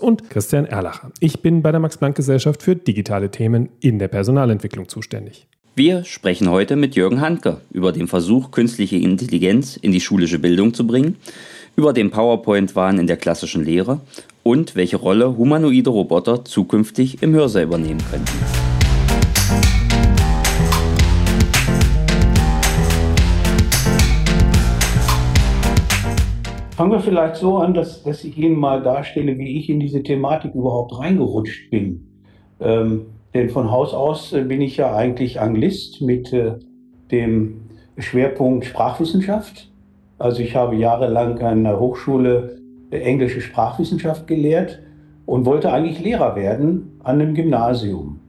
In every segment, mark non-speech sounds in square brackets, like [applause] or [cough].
Und Christian Erlacher. Ich bin bei der Max-Planck-Gesellschaft für digitale Themen in der Personalentwicklung zuständig. Wir sprechen heute mit Jürgen Handke über den Versuch, künstliche Intelligenz in die schulische Bildung zu bringen, über den PowerPoint-Wahn in der klassischen Lehre und welche Rolle humanoide Roboter zukünftig im Hörsaal übernehmen könnten. Fangen wir vielleicht so an, dass, dass ich Ihnen mal darstelle, wie ich in diese Thematik überhaupt reingerutscht bin. Ähm, denn von Haus aus äh, bin ich ja eigentlich Anglist mit äh, dem Schwerpunkt Sprachwissenschaft. Also ich habe jahrelang an der Hochschule äh, englische Sprachwissenschaft gelehrt und wollte eigentlich Lehrer werden an einem Gymnasium.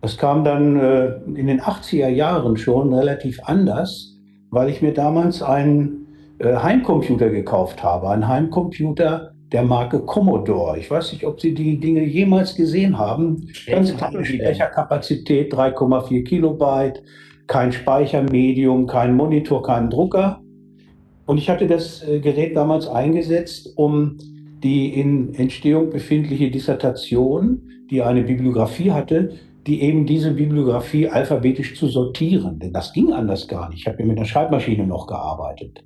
Das kam dann äh, in den 80er Jahren schon relativ anders, weil ich mir damals einen Heimcomputer gekauft habe. Ein Heimcomputer der Marke Commodore. Ich weiß nicht, ob Sie die Dinge jemals gesehen haben. Ganz kleine Speicherkapazität, 3,4 Kilobyte, kein Speichermedium, kein Monitor, kein Drucker. Und ich hatte das äh, Gerät damals eingesetzt, um die in Entstehung befindliche Dissertation, die eine Bibliografie hatte, die eben diese Bibliografie alphabetisch zu sortieren. Denn das ging anders gar nicht. Ich habe ja mit einer Schreibmaschine noch gearbeitet.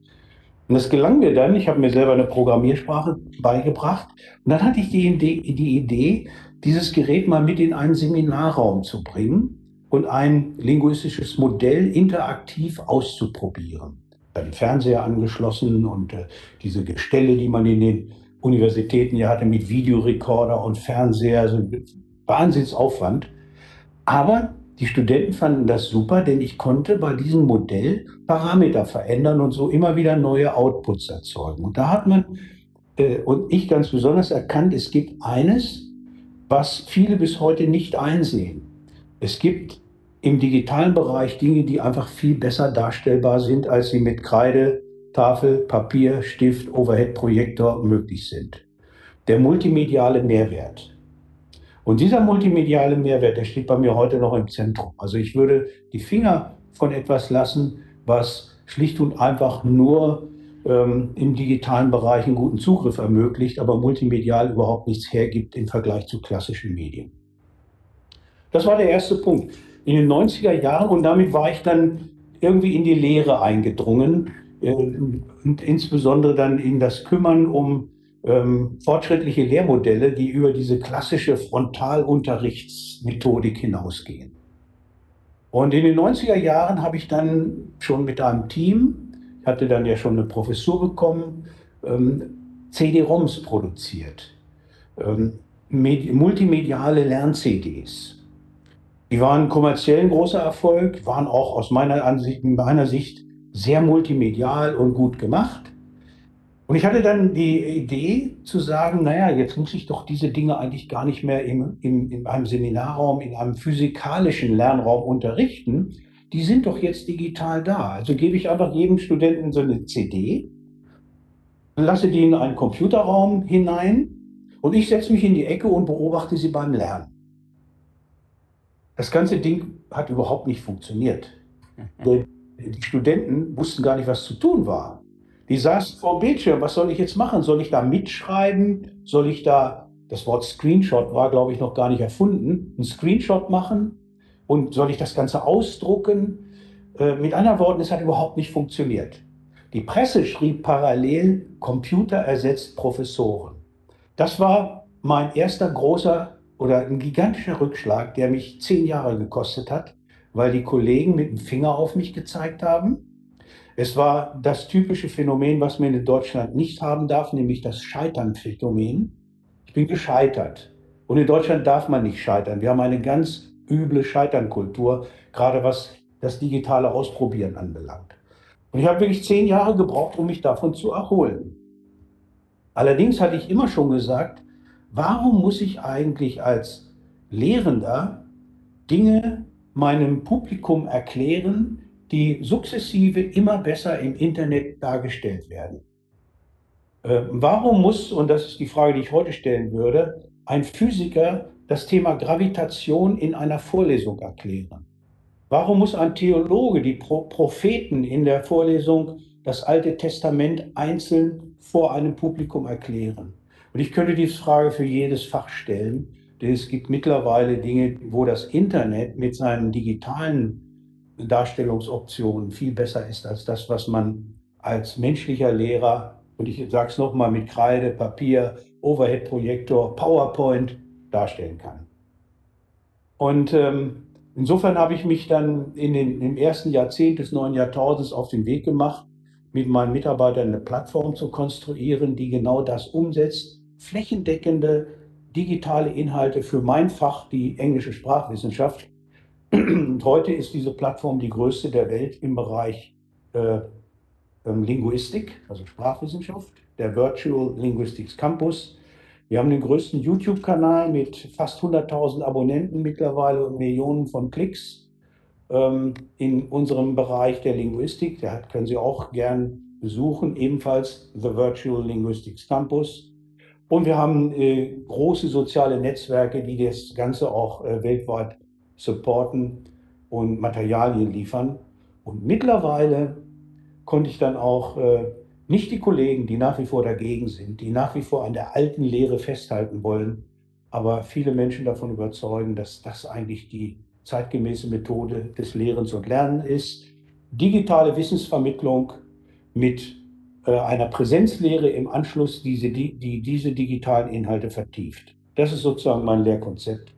Und das gelang mir dann. Ich habe mir selber eine Programmiersprache beigebracht. Und dann hatte ich die Idee, die Idee, dieses Gerät mal mit in einen Seminarraum zu bringen und ein linguistisches Modell interaktiv auszuprobieren. Dann Fernseher angeschlossen und äh, diese Gestelle, die man in den Universitäten ja hatte mit Videorekorder und Fernseher, also Wahnsinnsaufwand. Aber die Studenten fanden das super, denn ich konnte bei diesem Modell Parameter verändern und so immer wieder neue Outputs erzeugen. Und da hat man äh, und ich ganz besonders erkannt, es gibt eines, was viele bis heute nicht einsehen. Es gibt im digitalen Bereich Dinge, die einfach viel besser darstellbar sind, als sie mit Kreide, Tafel, Papier, Stift, Overhead-Projektor möglich sind. Der multimediale Mehrwert. Und dieser multimediale Mehrwert, der steht bei mir heute noch im Zentrum. Also ich würde die Finger von etwas lassen, was schlicht und einfach nur ähm, im digitalen Bereich einen guten Zugriff ermöglicht, aber multimedial überhaupt nichts hergibt im Vergleich zu klassischen Medien. Das war der erste Punkt. In den 90er Jahren und damit war ich dann irgendwie in die Lehre eingedrungen äh, und insbesondere dann in das Kümmern um ähm, fortschrittliche Lehrmodelle, die über diese klassische Frontalunterrichtsmethodik hinausgehen. Und in den 90er Jahren habe ich dann schon mit einem Team, ich hatte dann ja schon eine Professur bekommen, ähm, CD-ROMs produziert, ähm, multimediale Lern-CDs. Die waren kommerziell ein großer Erfolg, waren auch aus meiner, Ansicht, meiner Sicht sehr multimedial und gut gemacht. Und ich hatte dann die Idee zu sagen, naja, jetzt muss ich doch diese Dinge eigentlich gar nicht mehr im, im, in einem Seminarraum, in einem physikalischen Lernraum unterrichten. Die sind doch jetzt digital da. Also gebe ich einfach jedem Studenten so eine CD, lasse die in einen Computerraum hinein und ich setze mich in die Ecke und beobachte sie beim Lernen. Das ganze Ding hat überhaupt nicht funktioniert. [laughs] Die Studenten wussten gar nicht, was zu tun war. Die saßen vor dem Bildschirm, was soll ich jetzt machen? Soll ich da mitschreiben? Soll ich da, das Wort Screenshot war, glaube ich, noch gar nicht erfunden, einen Screenshot machen? Und soll ich das Ganze ausdrucken? Äh, mit anderen Worten, es hat überhaupt nicht funktioniert. Die Presse schrieb parallel, Computer ersetzt Professoren. Das war mein erster großer oder ein gigantischer Rückschlag, der mich zehn Jahre gekostet hat, weil die Kollegen mit dem Finger auf mich gezeigt haben es war das typische Phänomen, was man in Deutschland nicht haben darf, nämlich das Scheitern-Phänomen. Ich bin gescheitert. Und in Deutschland darf man nicht scheitern. Wir haben eine ganz üble Scheiternkultur, gerade was das digitale Ausprobieren anbelangt. Und ich habe wirklich zehn Jahre gebraucht, um mich davon zu erholen. Allerdings hatte ich immer schon gesagt, warum muss ich eigentlich als Lehrender Dinge meinem Publikum erklären, die sukzessive immer besser im Internet dargestellt werden? Äh, warum muss, und das ist die Frage, die ich heute stellen würde, ein Physiker das Thema Gravitation in einer Vorlesung erklären? Warum muss ein Theologe die Pro Propheten in der Vorlesung das Alte Testament einzeln vor einem Publikum erklären? Und ich könnte diese Frage für jedes Fach stellen, denn es gibt mittlerweile Dinge, wo das Internet mit seinen digitalen Darstellungsoptionen viel besser ist als das, was man als menschlicher Lehrer, und ich sage es nochmal mit Kreide, Papier, Overhead-Projektor, PowerPoint darstellen kann. Und ähm, insofern habe ich mich dann in den, im ersten Jahrzehnt des neuen Jahrtausends auf den Weg gemacht, mit meinen Mitarbeitern eine Plattform zu konstruieren, die genau das umsetzt, flächendeckende digitale Inhalte für mein Fach, die englische Sprachwissenschaft. Und heute ist diese Plattform die größte der Welt im Bereich äh, ähm, Linguistik, also Sprachwissenschaft, der Virtual Linguistics Campus. Wir haben den größten YouTube-Kanal mit fast 100.000 Abonnenten mittlerweile und Millionen von Klicks ähm, in unserem Bereich der Linguistik. Da können Sie auch gern besuchen, ebenfalls The Virtual Linguistics Campus. Und wir haben äh, große soziale Netzwerke, die das Ganze auch äh, weltweit supporten und Materialien liefern. Und mittlerweile konnte ich dann auch äh, nicht die Kollegen, die nach wie vor dagegen sind, die nach wie vor an der alten Lehre festhalten wollen, aber viele Menschen davon überzeugen, dass das eigentlich die zeitgemäße Methode des Lehrens und Lernens ist. Digitale Wissensvermittlung mit äh, einer Präsenzlehre im Anschluss, diese, die, die diese digitalen Inhalte vertieft. Das ist sozusagen mein Lehrkonzept.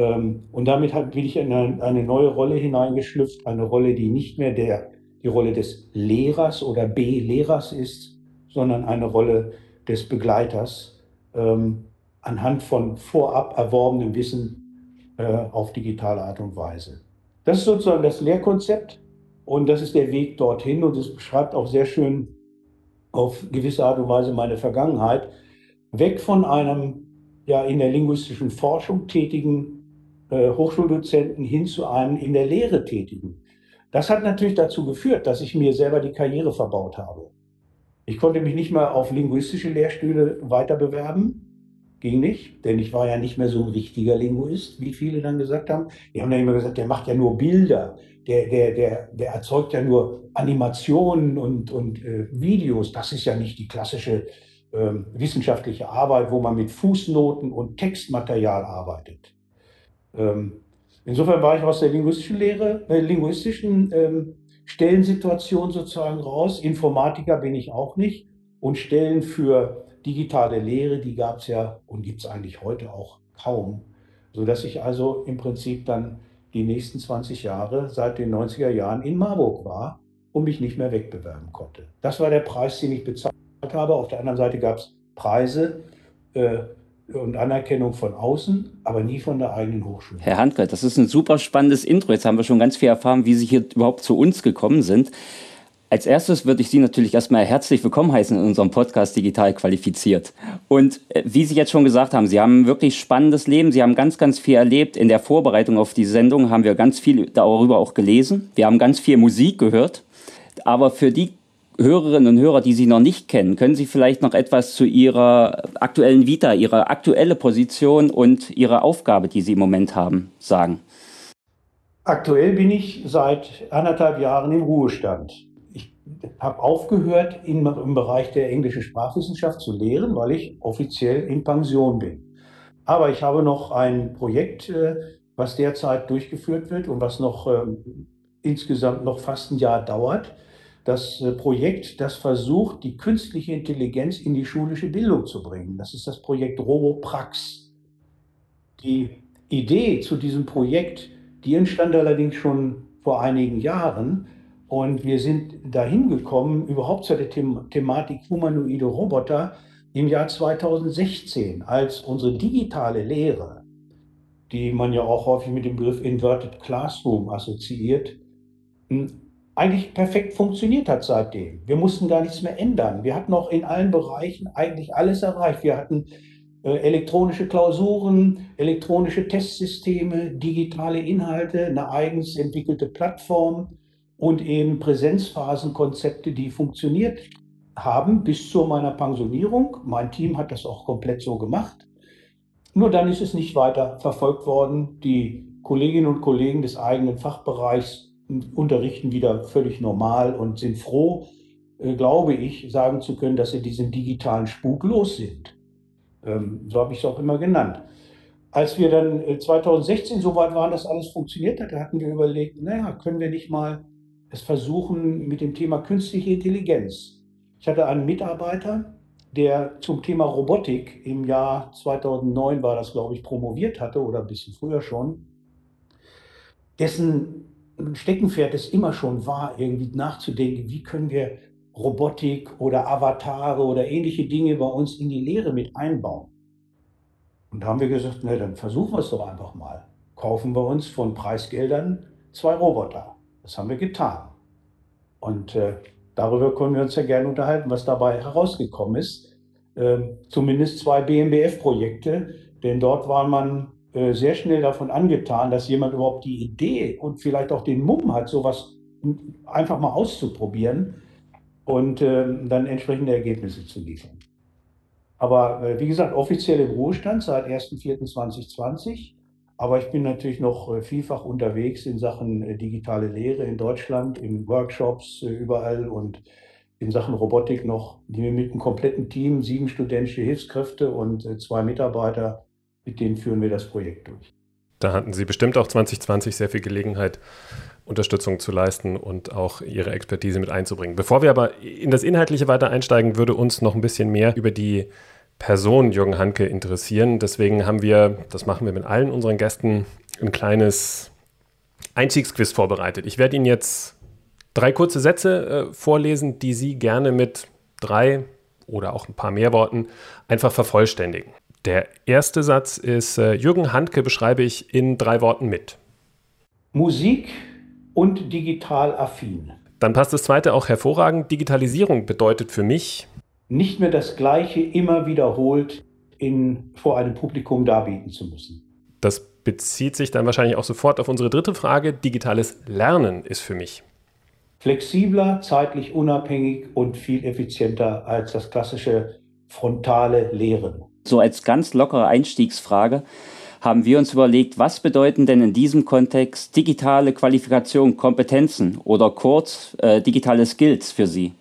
Ähm, und damit bin ich in eine, neue Rolle hineingeschlüpft, eine Rolle, die nicht mehr der, die Rolle des Lehrers oder B-Lehrers ist, sondern eine Rolle des Begleiters ähm, anhand von vorab erworbenem Wissen äh, auf digitale Art und Weise. Das ist sozusagen das Lehrkonzept und das ist der Weg dorthin und es beschreibt auch sehr schön auf gewisse Art und Weise meine Vergangenheit, weg von einem ja in der linguistischen Forschung tätigen Hochschuldozenten hin zu einem in der Lehre tätigen. Das hat natürlich dazu geführt, dass ich mir selber die Karriere verbaut habe. Ich konnte mich nicht mehr auf linguistische Lehrstühle weiter bewerben. Ging nicht, denn ich war ja nicht mehr so ein richtiger Linguist, wie viele dann gesagt haben. Die haben dann immer gesagt, der macht ja nur Bilder der, der, der, der erzeugt ja nur Animationen und, und äh, Videos. Das ist ja nicht die klassische äh, wissenschaftliche Arbeit, wo man mit Fußnoten und Textmaterial arbeitet. Ähm, insofern war ich aus der linguistischen Lehre, äh, linguistischen ähm, Stellensituation sozusagen raus. Informatiker bin ich auch nicht. Und Stellen für digitale Lehre, die gab es ja und gibt es eigentlich heute auch kaum. Sodass ich also im Prinzip dann die nächsten 20 Jahre seit den 90er Jahren in Marburg war und mich nicht mehr wegbewerben konnte. Das war der Preis, den ich bezahlt habe. Auf der anderen Seite gab es Preise äh, und Anerkennung von außen, aber nie von der eigenen Hochschule. Herr Handke, das ist ein super spannendes Intro. Jetzt haben wir schon ganz viel erfahren, wie Sie hier überhaupt zu uns gekommen sind. Als erstes würde ich Sie natürlich erstmal herzlich willkommen heißen in unserem Podcast Digital Qualifiziert. Und äh, wie Sie jetzt schon gesagt haben, Sie haben ein wirklich spannendes Leben. Sie haben ganz, ganz viel erlebt. In der Vorbereitung auf die Sendung haben wir ganz viel darüber auch gelesen. Wir haben ganz viel Musik gehört. Aber für die Hörerinnen und Hörer, die Sie noch nicht kennen, können Sie vielleicht noch etwas zu Ihrer aktuellen Vita, Ihrer aktuelle Position und Ihrer Aufgabe, die Sie im Moment haben, sagen? Aktuell bin ich seit anderthalb Jahren im Ruhestand habe aufgehört, in, im Bereich der englischen Sprachwissenschaft zu lehren, weil ich offiziell in Pension bin. Aber ich habe noch ein Projekt, äh, was derzeit durchgeführt wird und was noch äh, insgesamt noch fast ein Jahr dauert. Das äh, Projekt, das versucht, die künstliche Intelligenz in die schulische Bildung zu bringen. Das ist das Projekt RoboPrax. Die Idee zu diesem Projekt, die entstand allerdings schon vor einigen Jahren, und wir sind dahin gekommen, überhaupt zu der The Thematik humanoide Roboter im Jahr 2016, als unsere digitale Lehre, die man ja auch häufig mit dem Begriff Inverted Classroom assoziiert, eigentlich perfekt funktioniert hat seitdem. Wir mussten gar nichts mehr ändern. Wir hatten auch in allen Bereichen eigentlich alles erreicht. Wir hatten äh, elektronische Klausuren, elektronische Testsysteme, digitale Inhalte, eine eigens entwickelte Plattform und eben Präsenzphasenkonzepte, die funktioniert haben bis zu meiner Pensionierung. Mein Team hat das auch komplett so gemacht. Nur dann ist es nicht weiter verfolgt worden. Die Kolleginnen und Kollegen des eigenen Fachbereichs unterrichten wieder völlig normal und sind froh, äh, glaube ich, sagen zu können, dass sie diesen digitalen Spuk los sind. Ähm, so habe ich es auch immer genannt. Als wir dann 2016 äh, so weit waren, dass alles funktioniert hat, hatten wir überlegt, naja, können wir nicht mal es versuchen mit dem Thema künstliche Intelligenz. Ich hatte einen Mitarbeiter, der zum Thema Robotik im Jahr 2009 war das, glaube ich, promoviert hatte oder ein bisschen früher schon, dessen Steckenpferd es immer schon war, irgendwie nachzudenken, wie können wir Robotik oder Avatare oder ähnliche Dinge bei uns in die Lehre mit einbauen. Und da haben wir gesagt, na dann versuchen wir es doch einfach mal. Kaufen wir uns von Preisgeldern zwei Roboter. Das haben wir getan. Und äh, darüber können wir uns ja gerne unterhalten, was dabei herausgekommen ist. Äh, zumindest zwei BMBF-Projekte, denn dort war man sehr schnell davon angetan, dass jemand überhaupt die Idee und vielleicht auch den Mumm hat, sowas einfach mal auszuprobieren und äh, dann entsprechende Ergebnisse zu liefern. Aber äh, wie gesagt, offiziell im Ruhestand seit 1.4.2020. Aber ich bin natürlich noch äh, vielfach unterwegs in Sachen äh, digitale Lehre in Deutschland, in Workshops äh, überall und in Sachen Robotik noch die wir mit einem kompletten Team, sieben studentische Hilfskräfte und zwei Mitarbeiter, mit denen führen wir das Projekt durch. Da hatten Sie bestimmt auch 2020 sehr viel Gelegenheit, Unterstützung zu leisten und auch Ihre Expertise mit einzubringen. Bevor wir aber in das Inhaltliche weiter einsteigen, würde uns noch ein bisschen mehr über die Person Jürgen Hanke interessieren. Deswegen haben wir, das machen wir mit allen unseren Gästen, ein kleines Einstiegsquiz vorbereitet. Ich werde Ihnen jetzt drei kurze Sätze äh, vorlesen, die Sie gerne mit drei oder auch ein paar mehr Worten einfach vervollständigen. Der erste Satz ist, äh, Jürgen Handke beschreibe ich in drei Worten mit. Musik und digital affin. Dann passt das zweite auch hervorragend. Digitalisierung bedeutet für mich nicht mehr das Gleiche immer wiederholt in, vor einem Publikum darbieten zu müssen. Das bezieht sich dann wahrscheinlich auch sofort auf unsere dritte Frage. Digitales Lernen ist für mich flexibler, zeitlich unabhängig und viel effizienter als das klassische frontale Lehren. So als ganz lockere Einstiegsfrage haben wir uns überlegt, was bedeuten denn in diesem Kontext digitale Qualifikation, Kompetenzen oder kurz äh, digitale Skills für Sie?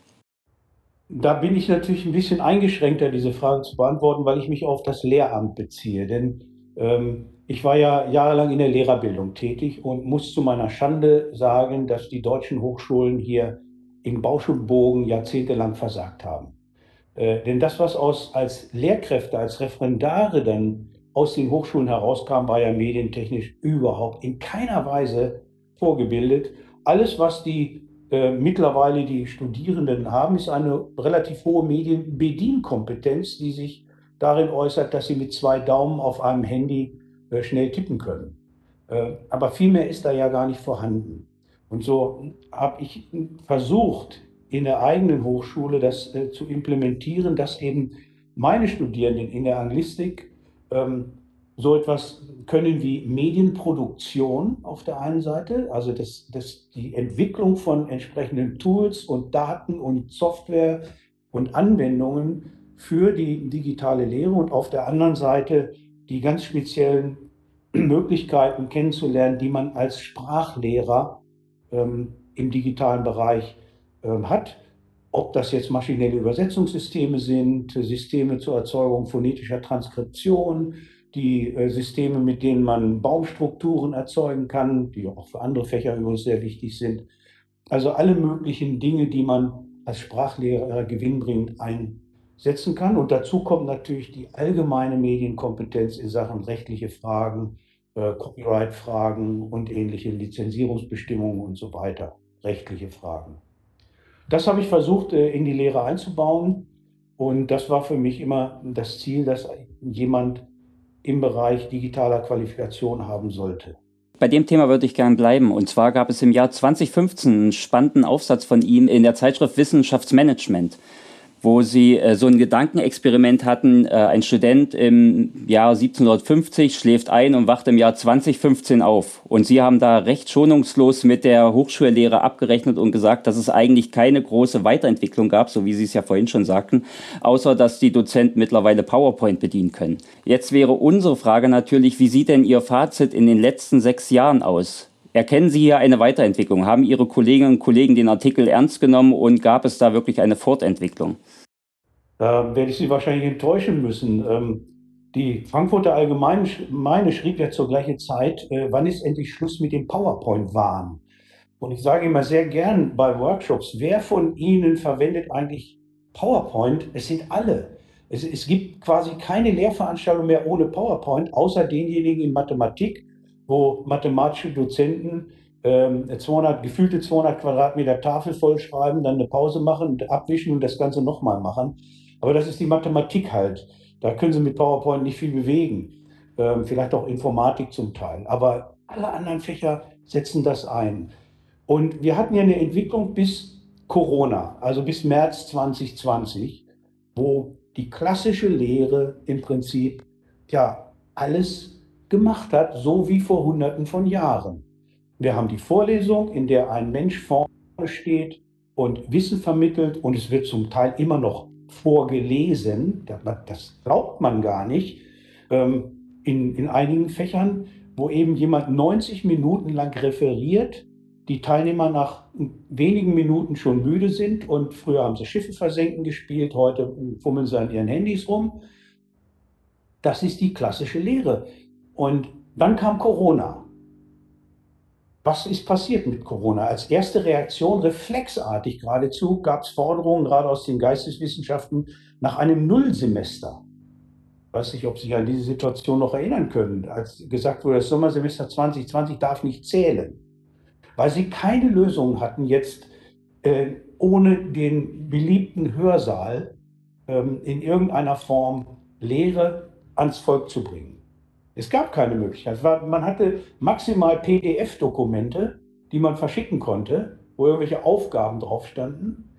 Da bin ich natürlich ein bisschen eingeschränkter, diese Frage zu beantworten, weil ich mich auf das Lehramt beziehe. Denn ähm, ich war ja jahrelang in der Lehrerbildung tätig und muss zu meiner Schande sagen, dass die deutschen Hochschulen hier in Bausch und Bogen jahrzehntelang versagt haben. Äh, denn das, was aus, als Lehrkräfte, als Referendare dann aus den Hochschulen herauskam, war ja medientechnisch überhaupt in keiner Weise vorgebildet. Alles, was die äh, mittlerweile die Studierenden haben, ist eine relativ hohe Medienbedienkompetenz, die sich darin äußert, dass sie mit zwei Daumen auf einem Handy äh, schnell tippen können. Äh, aber viel mehr ist da ja gar nicht vorhanden. Und so habe ich versucht, in der eigenen Hochschule das äh, zu implementieren, dass eben meine Studierenden in der Anglistik ähm, so etwas können wie Medienproduktion auf der einen Seite, also das, das, die Entwicklung von entsprechenden Tools und Daten und Software und Anwendungen für die digitale Lehre und auf der anderen Seite die ganz speziellen Möglichkeiten kennenzulernen, die man als Sprachlehrer ähm, im digitalen Bereich hat. Ob das jetzt maschinelle Übersetzungssysteme sind, Systeme zur Erzeugung phonetischer Transkription, die äh, Systeme, mit denen man Baumstrukturen erzeugen kann, die auch für andere Fächer übrigens sehr wichtig sind. Also alle möglichen Dinge, die man als Sprachlehrer gewinnbringend einsetzen kann. Und dazu kommt natürlich die allgemeine Medienkompetenz in Sachen rechtliche Fragen, äh, Copyright-Fragen und ähnliche Lizenzierungsbestimmungen und so weiter, rechtliche Fragen. Das habe ich versucht, äh, in die Lehre einzubauen. Und das war für mich immer das Ziel, dass jemand im Bereich digitaler Qualifikation haben sollte. Bei dem Thema würde ich gern bleiben. Und zwar gab es im Jahr 2015 einen spannenden Aufsatz von ihm in der Zeitschrift Wissenschaftsmanagement. Wo sie äh, so ein Gedankenexperiment hatten. Äh, ein Student im Jahr 1750 schläft ein und wacht im Jahr 2015 auf. Und sie haben da recht schonungslos mit der Hochschullehre abgerechnet und gesagt, dass es eigentlich keine große Weiterentwicklung gab, so wie Sie es ja vorhin schon sagten, außer dass die Dozenten mittlerweile PowerPoint bedienen können. Jetzt wäre unsere Frage natürlich, wie sieht denn Ihr Fazit in den letzten sechs Jahren aus? Erkennen Sie hier eine Weiterentwicklung? Haben Ihre Kolleginnen und Kollegen den Artikel ernst genommen und gab es da wirklich eine Fortentwicklung? Da werde ich Sie wahrscheinlich enttäuschen müssen. Ähm, die Frankfurter Allgemeine schrieb ja zur gleichen Zeit, äh, wann ist endlich Schluss mit dem PowerPoint-Wahn? Und ich sage immer sehr gern bei Workshops, wer von Ihnen verwendet eigentlich PowerPoint? Es sind alle. Es, es gibt quasi keine Lehrveranstaltung mehr ohne PowerPoint, außer denjenigen in Mathematik wo mathematische Dozenten ähm, 200, gefühlte 200 Quadratmeter Tafel vollschreiben, dann eine Pause machen und abwischen und das Ganze nochmal machen. Aber das ist die Mathematik halt. Da können Sie mit PowerPoint nicht viel bewegen. Ähm, vielleicht auch Informatik zum Teil. Aber alle anderen Fächer setzen das ein. Und wir hatten ja eine Entwicklung bis Corona, also bis März 2020, wo die klassische Lehre im Prinzip ja alles gemacht hat, so wie vor Hunderten von Jahren. Wir haben die Vorlesung, in der ein Mensch vorne steht und Wissen vermittelt und es wird zum Teil immer noch vorgelesen. Das glaubt man gar nicht. Ähm, in, in einigen Fächern, wo eben jemand 90 Minuten lang referiert, die Teilnehmer nach wenigen Minuten schon müde sind und früher haben sie Schiffe versenken gespielt, heute fummeln sie an ihren Handys rum. Das ist die klassische Lehre. Und dann kam Corona. Was ist passiert mit Corona? Als erste Reaktion, reflexartig geradezu, gab es Forderungen gerade aus den Geisteswissenschaften nach einem Nullsemester. Ich weiß nicht, ob Sie sich an diese Situation noch erinnern können, als gesagt wurde, das Sommersemester 2020 darf nicht zählen, weil sie keine Lösung hatten, jetzt äh, ohne den beliebten Hörsaal ähm, in irgendeiner Form Lehre ans Volk zu bringen. Es gab keine Möglichkeit. man hatte maximal PDF-Dokumente, die man verschicken konnte, wo irgendwelche Aufgaben drauf standen.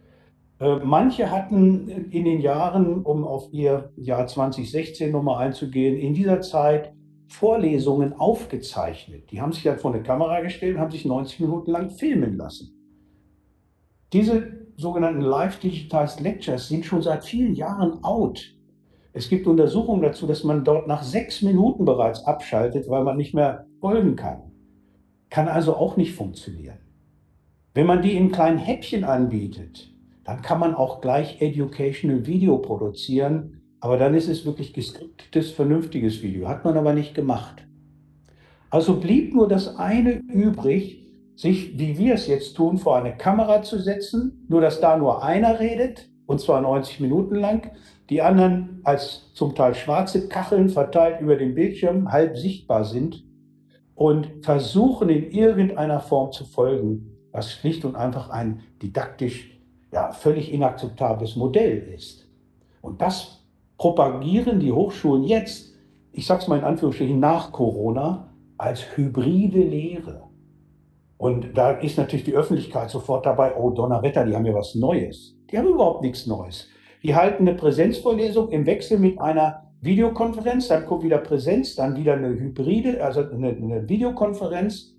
Äh, manche hatten in den Jahren, um auf ihr Jahr 2016 nochmal einzugehen, in dieser Zeit Vorlesungen aufgezeichnet. Die haben sich dann vor eine Kamera gestellt und haben sich 90 Minuten lang filmen lassen. Diese sogenannten Live-Digitized Lectures sind schon seit vielen Jahren out. Es gibt Untersuchungen dazu, dass man dort nach sechs Minuten bereits abschaltet, weil man nicht mehr folgen kann. Kann also auch nicht funktionieren. Wenn man die in kleinen Häppchen anbietet, dann kann man auch gleich Educational Video produzieren, aber dann ist es wirklich geskriptetes, vernünftiges Video. Hat man aber nicht gemacht. Also blieb nur das eine übrig, sich, wie wir es jetzt tun, vor eine Kamera zu setzen, nur dass da nur einer redet, und zwar 90 Minuten lang, die anderen als zum Teil schwarze Kacheln verteilt über den Bildschirm halb sichtbar sind und versuchen in irgendeiner Form zu folgen, was schlicht und einfach ein didaktisch ja, völlig inakzeptables Modell ist. Und das propagieren die Hochschulen jetzt, ich sage es mal in Anführungsstrichen, nach Corona als hybride Lehre. Und da ist natürlich die Öffentlichkeit sofort dabei, oh Donnerwetter, die haben ja was Neues. Die haben überhaupt nichts Neues. Die halten eine Präsenzvorlesung im Wechsel mit einer Videokonferenz, dann kommt wieder Präsenz, dann wieder eine Hybride, also eine, eine Videokonferenz.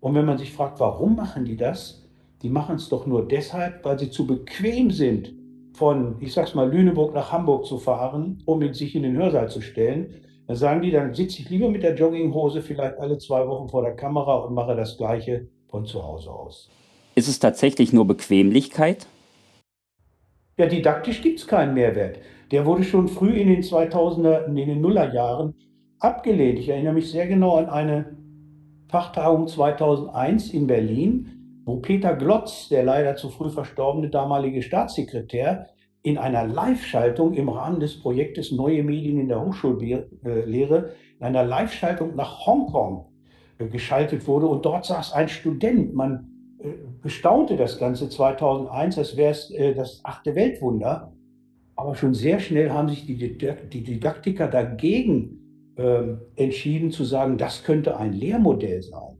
Und wenn man sich fragt, warum machen die das? Die machen es doch nur deshalb, weil sie zu bequem sind, von, ich sag's mal, Lüneburg nach Hamburg zu fahren, um sich in den Hörsaal zu stellen. Dann sagen die, dann sitze ich lieber mit der Jogginghose vielleicht alle zwei Wochen vor der Kamera und mache das Gleiche von zu Hause aus. Ist es tatsächlich nur Bequemlichkeit? Ja, didaktisch gibt es keinen Mehrwert. Der wurde schon früh in den 2000er, in den Nullerjahren abgelehnt. Ich erinnere mich sehr genau an eine Fachtagung 2001 in Berlin, wo Peter Glotz, der leider zu früh verstorbene damalige Staatssekretär, in einer Live-Schaltung im Rahmen des Projektes Neue Medien in der Hochschullehre, in einer Live-Schaltung nach Hongkong äh, geschaltet wurde. Und dort saß ein Student. Man bestaunte das Ganze 2001, als wäre es äh, das achte Weltwunder. Aber schon sehr schnell haben sich die, Didaktiker dagegen ähm, entschieden zu sagen, das könnte ein Lehrmodell sein.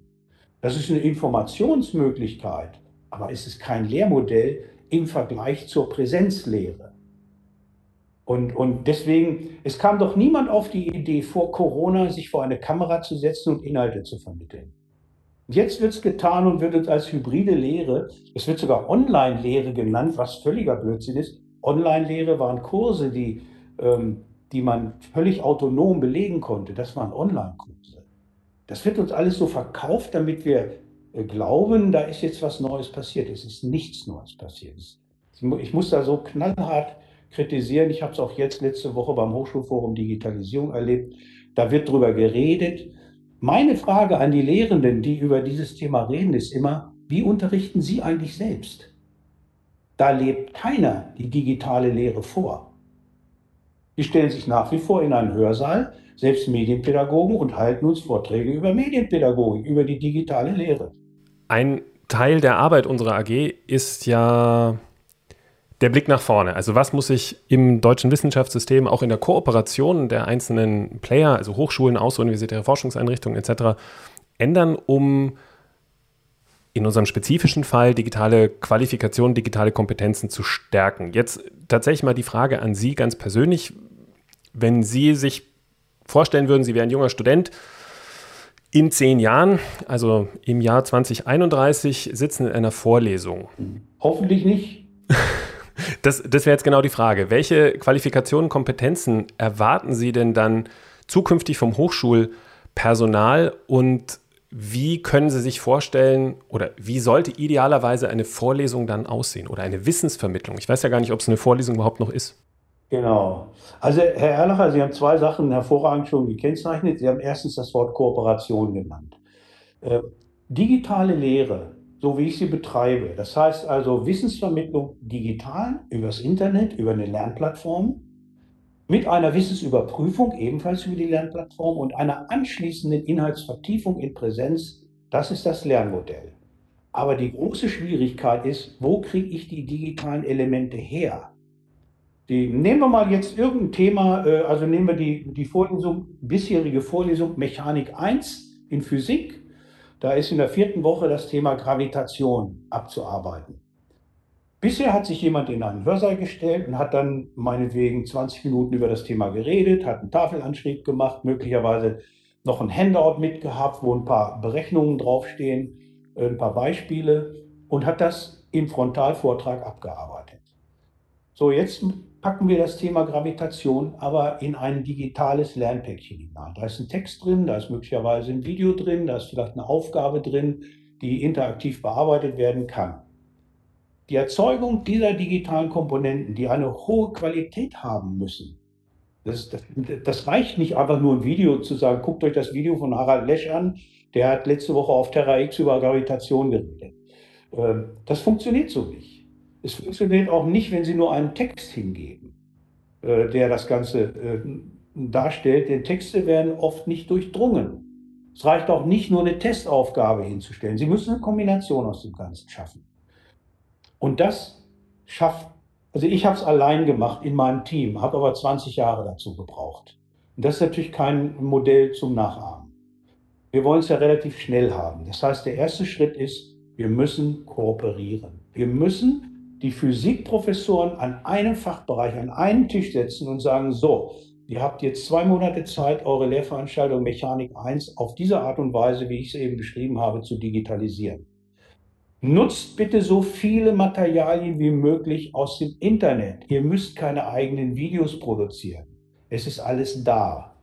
Das ist eine Informationsmöglichkeit, aber es ist kein Lehrmodell im Vergleich zur Präsenzlehre. Und, und deswegen, es kam doch niemand auf die Idee vor Corona, sich vor eine Kamera zu setzen und Inhalte zu vermitteln. Jetzt wird es getan und wird als hybride Lehre, es wird sogar Online-Lehre genannt, was völliger Blödsinn ist. Online-Lehre waren Kurse, die, ähm, die man völlig autonom belegen konnte. Das waren Online-Kurse. Das wird uns alles so verkauft, damit wir äh, glauben, da ist jetzt was Neues passiert. Es ist nichts Neues passiert. Ich muss da so knallhart kritisieren. Ich habe es auch jetzt letzte Woche beim Hochschulforum Digitalisierung erlebt. Da wird drüber geredet. Meine Frage an die Lehrenden, die über dieses Thema reden, ist immer, wie unterrichten Sie eigentlich selbst? Da lebt keiner die digitale Lehre vor. Die stellen sich nach wie vor in einen Hörsaal, selbst Medienpädagogen, und halten uns Vorträge über Medienpädagogik, über die digitale Lehre. Ein Teil der Arbeit unserer AG ist ja der Blick nach vorne. Also was muss sich im deutschen Wissenschaftssystem auch in der Kooperation der einzelnen Player, also Hochschulen, außeruniversitäre Forschungseinrichtungen etc., ändern, um in unserem spezifischen Fall digitale Qualifikation, digitale Kompetenzen zu stärken. Jetzt tatsächlich mal die Frage an Sie ganz persönlich. Wenn Sie sich vorstellen würden, Sie wären ein junger Student, in zehn Jahren, also im Jahr 2031, sitzen in einer Vorlesung. Hoffentlich nicht. [laughs] Das, das wäre jetzt genau die Frage. Welche Qualifikationen, Kompetenzen erwarten Sie denn dann zukünftig vom Hochschulpersonal und wie können Sie sich vorstellen oder wie sollte idealerweise eine Vorlesung dann aussehen oder eine Wissensvermittlung? Ich weiß ja gar nicht, ob es eine Vorlesung überhaupt noch ist. Genau. Also Herr Erlacher, Sie haben zwei Sachen hervorragend schon gekennzeichnet. Sie haben erstens das Wort Kooperation genannt. Äh, digitale Lehre so wie ich sie betreibe. Das heißt also Wissensvermittlung digital übers Internet, über eine Lernplattform, mit einer Wissensüberprüfung ebenfalls über die Lernplattform und einer anschließenden Inhaltsvertiefung in Präsenz. Das ist das Lernmodell. Aber die große Schwierigkeit ist, wo kriege ich die digitalen Elemente her? Die, nehmen wir mal jetzt irgendein Thema, äh, also nehmen wir die, die Vorlesung, bisherige Vorlesung Mechanik 1 in Physik da ist in der vierten Woche das Thema Gravitation abzuarbeiten. Bisher hat sich jemand in einen Hörsaal gestellt und hat dann meinetwegen 20 Minuten über das Thema geredet, hat einen Tafelanschrieb gemacht, möglicherweise noch ein Handout mitgehabt, wo ein paar Berechnungen draufstehen, ein paar Beispiele und hat das im Frontalvortrag abgearbeitet. So, jetzt packen wir das Thema Gravitation aber in ein digitales Lernpäckchen hinein. Da ist ein Text drin, da ist möglicherweise ein Video drin, da ist vielleicht eine Aufgabe drin, die interaktiv bearbeitet werden kann. Die Erzeugung dieser digitalen Komponenten, die eine hohe Qualität haben müssen, das, das, das, reicht nicht einfach nur ein Video zu sagen, guckt euch das Video von Harald Lesch an, der hat letzte Woche auf Terra X über Gravitation geredet. Ähm, das funktioniert so nicht. Es funktioniert auch nicht, wenn Sie nur einen Text hingeben, äh, der das Ganze äh, darstellt. Denn Texte werden oft nicht durchdrungen. Es reicht auch nicht, nur eine Testaufgabe hinzustellen. Sie müssen eine Kombination aus dem Ganzen schaffen. Und das schafft, also ich habe es allein gemacht in meinem Team, habe aber 20 Jahre dazu gebraucht. Und das ist natürlich kein Modell zum Nachahmen. Wir wollen es ja relativ schnell haben. Das heißt, der erste Schritt ist, wir müssen kooperieren. Wir müssen die Physikprofessoren an einem Fachbereich, an einen Tisch setzen und sagen, so, ihr habt jetzt zwei Monate Zeit, eure Lehrveranstaltung Mechanik 1 auf diese Art und Weise, wie ich es eben beschrieben habe, zu digitalisieren. Nutzt bitte so viele Materialien wie möglich aus dem Internet. Ihr müsst keine eigenen Videos produzieren. Es ist alles da.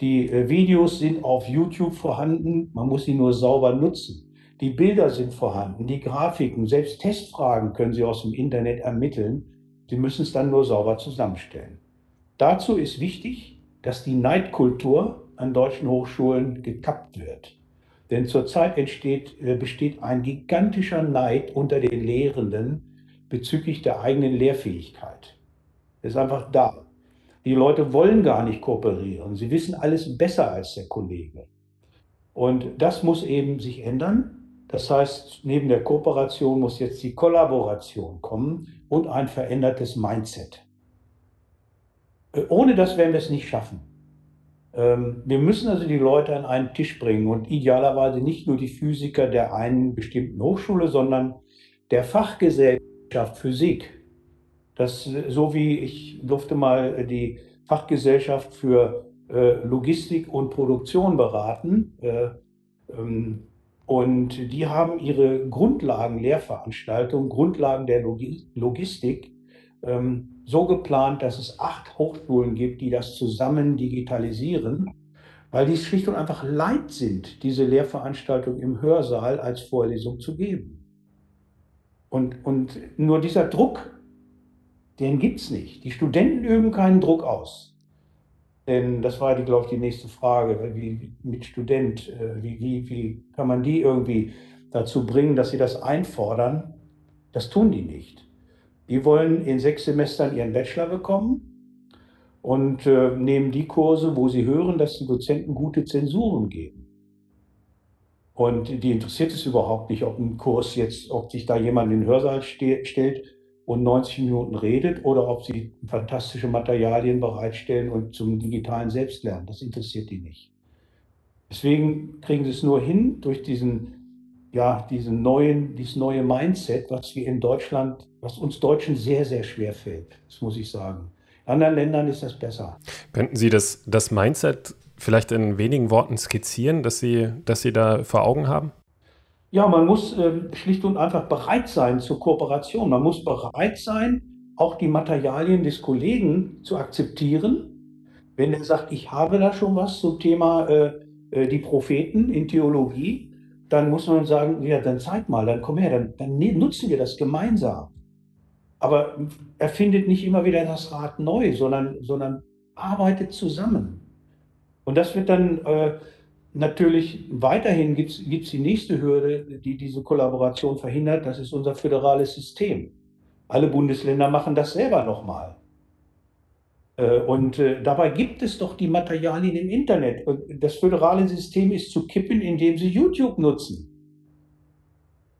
Die äh, Videos sind auf YouTube vorhanden, man muss sie nur sauber nutzen. Die Bilder sind vorhanden, die Grafiken, selbst Testfragen können Sie aus dem Internet ermitteln. Sie müssen es dann nur sauber zusammenstellen. Dazu ist wichtig, dass die Neidkultur an deutschen Hochschulen gekappt wird. Denn zurzeit entsteht, äh, besteht ein gigantischer Neid unter den Lehrenden bezüglich der eigenen Lehrfähigkeit. Das ist einfach da. Die Leute wollen gar nicht kooperieren. Sie wissen alles besser als der Kollege. Und das muss eben sich ändern. Das heißt, neben der Kooperation muss jetzt die Kollaboration kommen und ein verändertes Mindset. Äh, ohne das werden wir es nicht schaffen. Ähm, wir müssen also die Leute an einen Tisch bringen und idealerweise nicht nur die Physiker der einen bestimmten Hochschule, sondern der Fachgesellschaft Physik. Das, so wie ich durfte mal die Fachgesellschaft für äh, Logistik und Produktion beraten. Und die haben ihre Grundlagen-Lehrveranstaltung, Grundlagen der Logistik, ähm, so geplant, dass es acht Hochschulen gibt, die das zusammen digitalisieren, weil die schlicht und einfach leid sind, diese Lehrveranstaltung im Hörsaal als Vorlesung zu geben. Und, und nur dieser Druck, den gibt es nicht. Die Studenten üben keinen Druck aus. Denn das war, die, glaube ich, die nächste Frage. Wie, mit Student, äh, wie, wie, wie kann man die irgendwie dazu bringen, dass sie das einfordern? Das tun die nicht. Die wollen in sechs Semestern ihren Bachelor bekommen und äh, nehmen die Kurse, wo sie hören, dass die Dozenten gute Zensuren geben. Und die interessiert es überhaupt nicht, ob ein Kurs jetzt, ob sich da jemand in den Hörsaal ste stellt und 90 Minuten redet oder ob sie fantastische Materialien bereitstellen und zum digitalen Selbstlernen. Das interessiert die nicht. Deswegen kriegen sie es nur hin durch diesen, ja, diesen neuen, dieses neue Mindset, was wir in Deutschland, was uns Deutschen sehr, sehr schwer fällt. Das muss ich sagen. In anderen Ländern ist das besser. Könnten Sie das, das Mindset vielleicht in wenigen Worten skizzieren, dass Sie, dass Sie da vor Augen haben? Ja, man muss äh, schlicht und einfach bereit sein zur Kooperation. Man muss bereit sein, auch die Materialien des Kollegen zu akzeptieren. Wenn er sagt, ich habe da schon was zum Thema äh, äh, die Propheten in Theologie, dann muss man sagen, ja, dann zeig mal, dann komm her, dann, dann ne, nutzen wir das gemeinsam. Aber er findet nicht immer wieder das Rad neu, sondern, sondern arbeitet zusammen. Und das wird dann äh, Natürlich weiterhin gibt es die nächste Hürde, die diese Kollaboration verhindert. Das ist unser föderales System. Alle Bundesländer machen das selber nochmal. Äh, und äh, dabei gibt es doch die Materialien im Internet. Und das föderale System ist zu kippen, indem sie YouTube nutzen.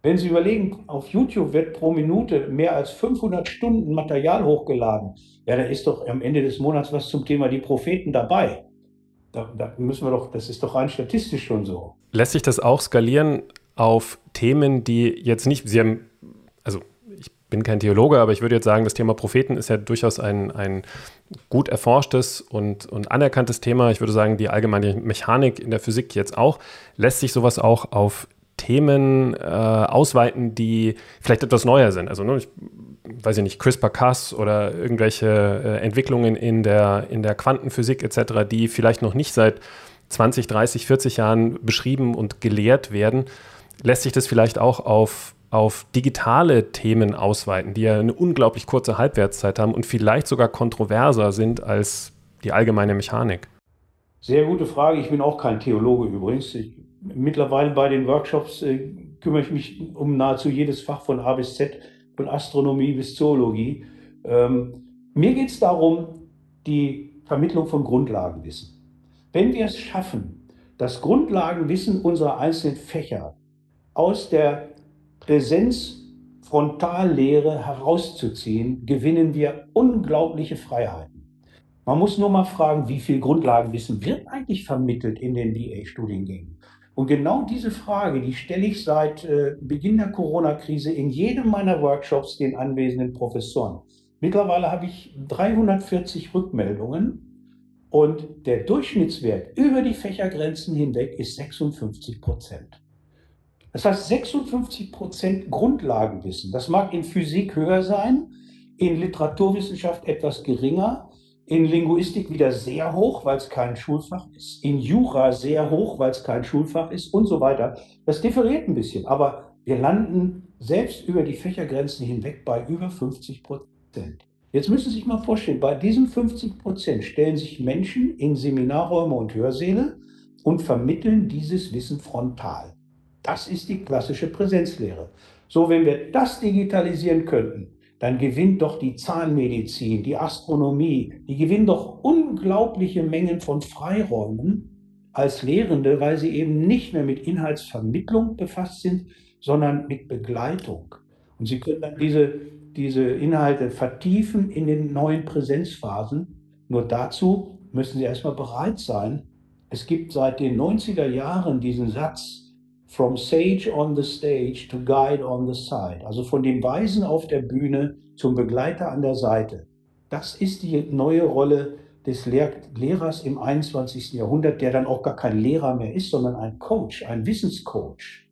Wenn Sie überlegen, auf YouTube wird pro Minute mehr als 500 Stunden Material hochgeladen. Ja, da ist doch am Ende des Monats was zum Thema die Propheten dabei. Da, da, müssen wir doch, das ist doch rein statistisch schon so. Lässt sich das auch skalieren auf Themen, die jetzt nicht, Sie haben, also ich bin kein Theologe, aber ich würde jetzt sagen, das Thema Propheten ist ja durchaus ein, ein gut erforschtes und, und anerkanntes Thema. Ich würde sagen, die allgemeine Mechanik in der Physik jetzt auch. Lässt sich sowas auch auf Themen äh, ausweiten, die vielleicht etwas neuer sind? Also, ne, ich weiß ich nicht, CRISPR-Cas oder irgendwelche äh, Entwicklungen in der, in der Quantenphysik etc., die vielleicht noch nicht seit 20, 30, 40 Jahren beschrieben und gelehrt werden, lässt sich das vielleicht auch auf, auf digitale Themen ausweiten, die ja eine unglaublich kurze Halbwertszeit haben und vielleicht sogar kontroverser sind als die allgemeine Mechanik? Sehr gute Frage. Ich bin auch kein Theologe übrigens. Ich, mittlerweile bei den Workshops äh, kümmere ich mich um nahezu jedes Fach von A bis Z von Astronomie bis Zoologie. Ähm, mir geht es darum, die Vermittlung von Grundlagenwissen. Wenn wir es schaffen, das Grundlagenwissen unserer einzelnen Fächer aus der Präsenzfrontallehre herauszuziehen, gewinnen wir unglaubliche Freiheiten. Man muss nur mal fragen, wie viel Grundlagenwissen wird eigentlich vermittelt in den BA-Studiengängen? Und genau diese Frage, die stelle ich seit äh, Beginn der Corona-Krise in jedem meiner Workshops den anwesenden Professoren. Mittlerweile habe ich 340 Rückmeldungen und der Durchschnittswert über die Fächergrenzen hinweg ist 56 Prozent. Das heißt 56 Prozent Grundlagenwissen. Das mag in Physik höher sein, in Literaturwissenschaft etwas geringer, in Linguistik wieder sehr hoch, weil es kein Schulfach ist, in Jura sehr hoch, weil es kein Schulfach ist und so weiter. Das differiert ein bisschen, aber wir landen selbst über die Fächergrenzen hinweg bei über 50 Prozent. Jetzt müssen Sie sich mal vorstellen, bei diesen 50 Prozent stellen sich Menschen in Seminarräume und Hörsäle und vermitteln dieses Wissen frontal. Das ist die klassische Präsenzlehre. So, wenn wir das digitalisieren könnten, dann gewinnt doch die Zahnmedizin, die Astronomie, die gewinnen doch unglaubliche Mengen von Freiräumen als Lehrende, weil sie eben nicht mehr mit Inhaltsvermittlung befasst sind, sondern mit Begleitung. Und sie können dann diese, diese Inhalte vertiefen in den neuen Präsenzphasen. Nur dazu müssen sie erstmal bereit sein. Es gibt seit den 90er Jahren diesen Satz, from sage on the stage to guide on the side. Also von dem Weisen auf der Bühne zum Begleiter an der Seite. Das ist die neue Rolle des Lehr Lehrers im 21. Jahrhundert, der dann auch gar kein Lehrer mehr ist, sondern ein Coach, ein Wissenscoach,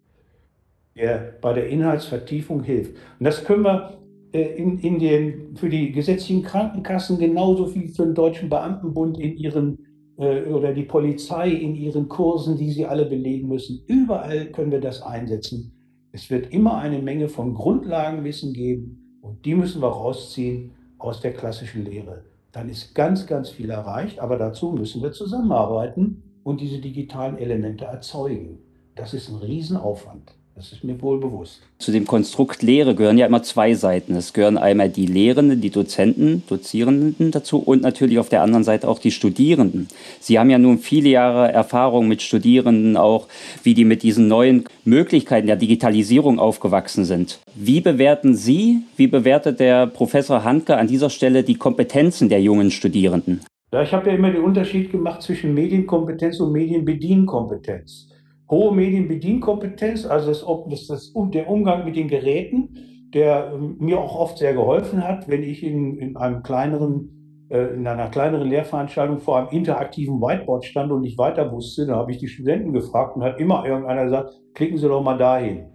der bei der Inhaltsvertiefung hilft. Und das können wir äh, in, in den, für die gesetzlichen Krankenkassen genauso wie für den Deutschen Beamtenbund in ihren oder die Polizei in ihren Kursen, die sie alle belegen müssen. Überall können wir das einsetzen. Es wird immer eine Menge von Grundlagenwissen geben und die müssen wir rausziehen aus der klassischen Lehre dann ist ganz, ganz viel erreicht. Aber dazu müssen wir zusammenarbeiten und diese digitalen Elemente erzeugen. Das ist ein Riesenaufwand. Das ist mir wohl bewusst. Zu dem Konstrukt Lehre gehören ja immer zwei Seiten. Es gehören einmal die Lehrenden, die Dozenten, Dozierenden dazu und natürlich auf der anderen Seite auch die Studierenden. Sie haben ja nun viele Jahre Erfahrung mit Studierenden, auch wie die mit diesen neuen Möglichkeiten der Digitalisierung aufgewachsen sind. Wie bewerten Sie, wie bewertet der Professor Handke an dieser Stelle die Kompetenzen der jungen Studierenden? Ja, ich habe ja immer den Unterschied gemacht zwischen Medienkompetenz und Medienbedienkompetenz hohe Medienbedienkompetenz, also das, das, das, der Umgang mit den Geräten, der ähm, mir auch oft sehr geholfen hat, wenn ich in, in einem kleineren, äh, in einer kleineren Lehrveranstaltung vor einem interaktiven Whiteboard stand und nicht weiter wusste, dann habe ich die Studenten gefragt und hat immer irgendeiner gesagt, klicken Sie doch mal dahin.